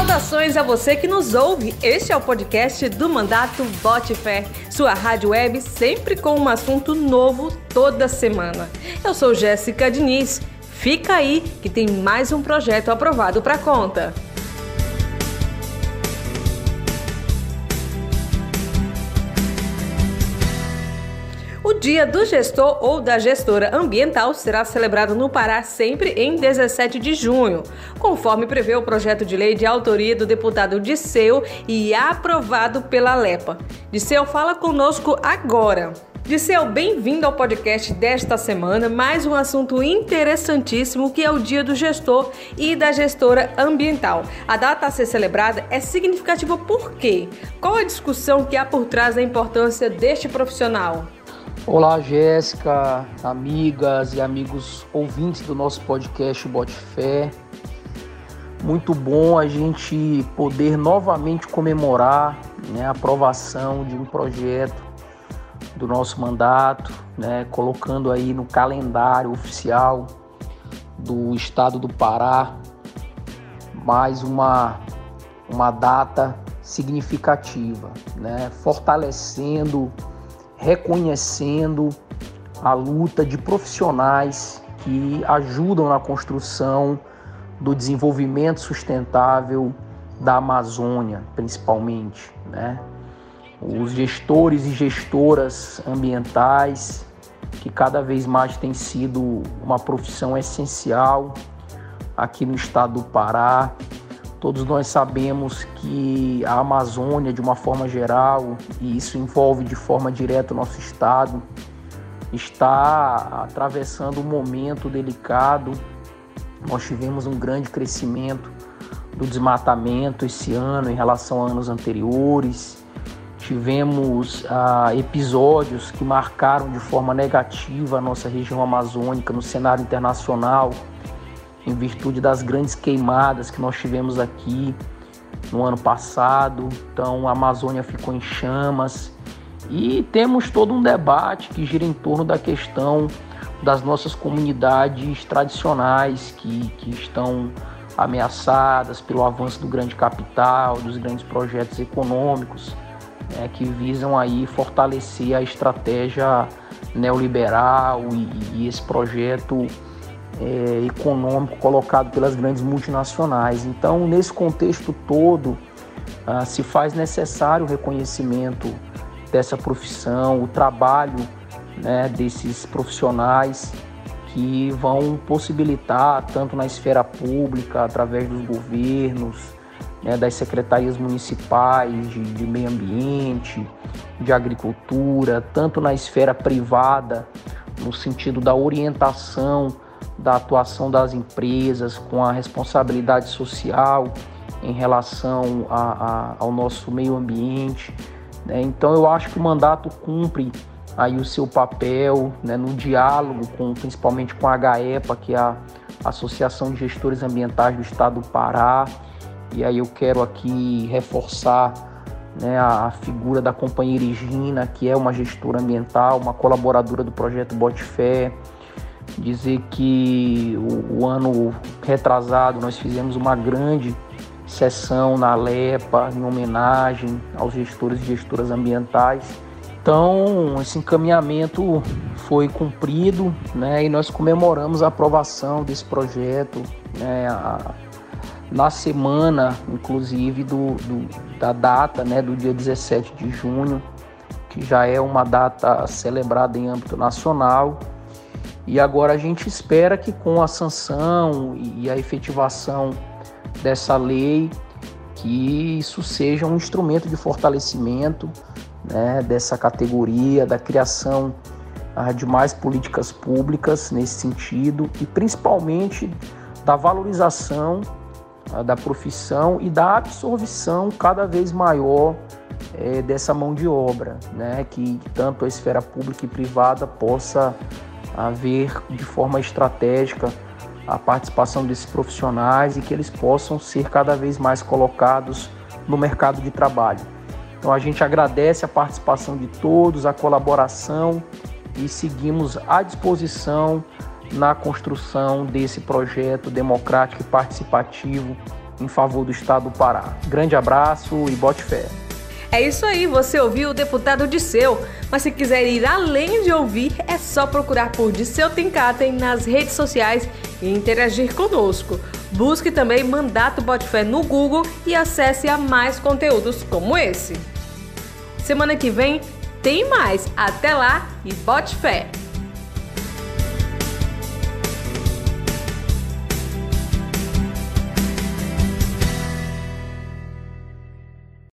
Saudações a você que nos ouve. Este é o podcast do Mandato Bote Fé, sua rádio web sempre com um assunto novo toda semana. Eu sou Jéssica Diniz. Fica aí que tem mais um projeto aprovado para conta. Dia do Gestor ou da Gestora Ambiental será celebrado no Pará sempre em 17 de junho, conforme prevê o projeto de lei de autoria do deputado Disseu e aprovado pela LEPA. Disseu fala conosco agora. Disseu, bem-vindo ao podcast desta semana. Mais um assunto interessantíssimo que é o Dia do Gestor e da Gestora Ambiental. A data a ser celebrada é significativa por quê? Qual a discussão que há por trás da importância deste profissional? Olá, Jéssica, amigas e amigos ouvintes do nosso podcast Bote Fé. Muito bom a gente poder novamente comemorar né, a aprovação de um projeto do nosso mandato, né, colocando aí no calendário oficial do estado do Pará mais uma, uma data significativa, né, fortalecendo reconhecendo a luta de profissionais que ajudam na construção do desenvolvimento sustentável da Amazônia, principalmente, né? Os gestores e gestoras ambientais, que cada vez mais tem sido uma profissão essencial aqui no estado do Pará, Todos nós sabemos que a Amazônia, de uma forma geral, e isso envolve de forma direta o nosso estado, está atravessando um momento delicado. Nós tivemos um grande crescimento do desmatamento esse ano em relação a anos anteriores. Tivemos ah, episódios que marcaram de forma negativa a nossa região amazônica no cenário internacional em virtude das grandes queimadas que nós tivemos aqui no ano passado. Então a Amazônia ficou em chamas e temos todo um debate que gira em torno da questão das nossas comunidades tradicionais que, que estão ameaçadas pelo avanço do grande capital, dos grandes projetos econômicos né, que visam aí fortalecer a estratégia neoliberal e, e esse projeto é, econômico colocado pelas grandes multinacionais. Então, nesse contexto todo, ah, se faz necessário o reconhecimento dessa profissão, o trabalho né, desses profissionais que vão possibilitar, tanto na esfera pública, através dos governos, né, das secretarias municipais de, de meio ambiente, de agricultura, tanto na esfera privada, no sentido da orientação da atuação das empresas com a responsabilidade social em relação a, a, ao nosso meio ambiente. Né? Então eu acho que o mandato cumpre aí o seu papel né, no diálogo com, principalmente com a HEPA, que é a Associação de Gestores Ambientais do Estado do Pará. E aí eu quero aqui reforçar né, a, figura da companheira Regina, que é uma gestora ambiental, uma colaboradora do projeto Bote Fé, dizer que o, o, ano retrasado nós fizemos uma grande sessão na LEPA em homenagem aos gestores e gestoras ambientais. Então, esse encaminhamento foi cumprido né, e nós comemoramos a aprovação desse projeto né, a, na semana, inclusive, do, do, da data né, do dia 17 de junho, que já é uma data celebrada em âmbito nacional e agora a gente espera que com a sanção e a efetivação dessa lei, que isso seja um instrumento de fortalecimento né, dessa categoria, da criação ah, de mais políticas públicas nesse sentido e principalmente da valorização ah, da profissão e da absorção cada vez maior eh, dessa mão de obra, né, que tanto a esfera pública e privada possa a ver de forma estratégica a participação desses profissionais e que eles possam ser cada vez mais colocados no mercado de trabalho. Então a gente agradece a participação de todos, a colaboração e seguimos à disposição na construção desse projeto democrático e participativo em favor do estado do Pará. Grande abraço e bote fé. É isso aí, você ouviu o deputado Disseu. Mas se quiser ir além de ouvir, é só procurar por Disseu Tencatem nas redes sociais e interagir conosco. Busque também Mandato Fé no Google e acesse a mais conteúdos como esse. Semana que vem tem mais. Até lá e bote fé!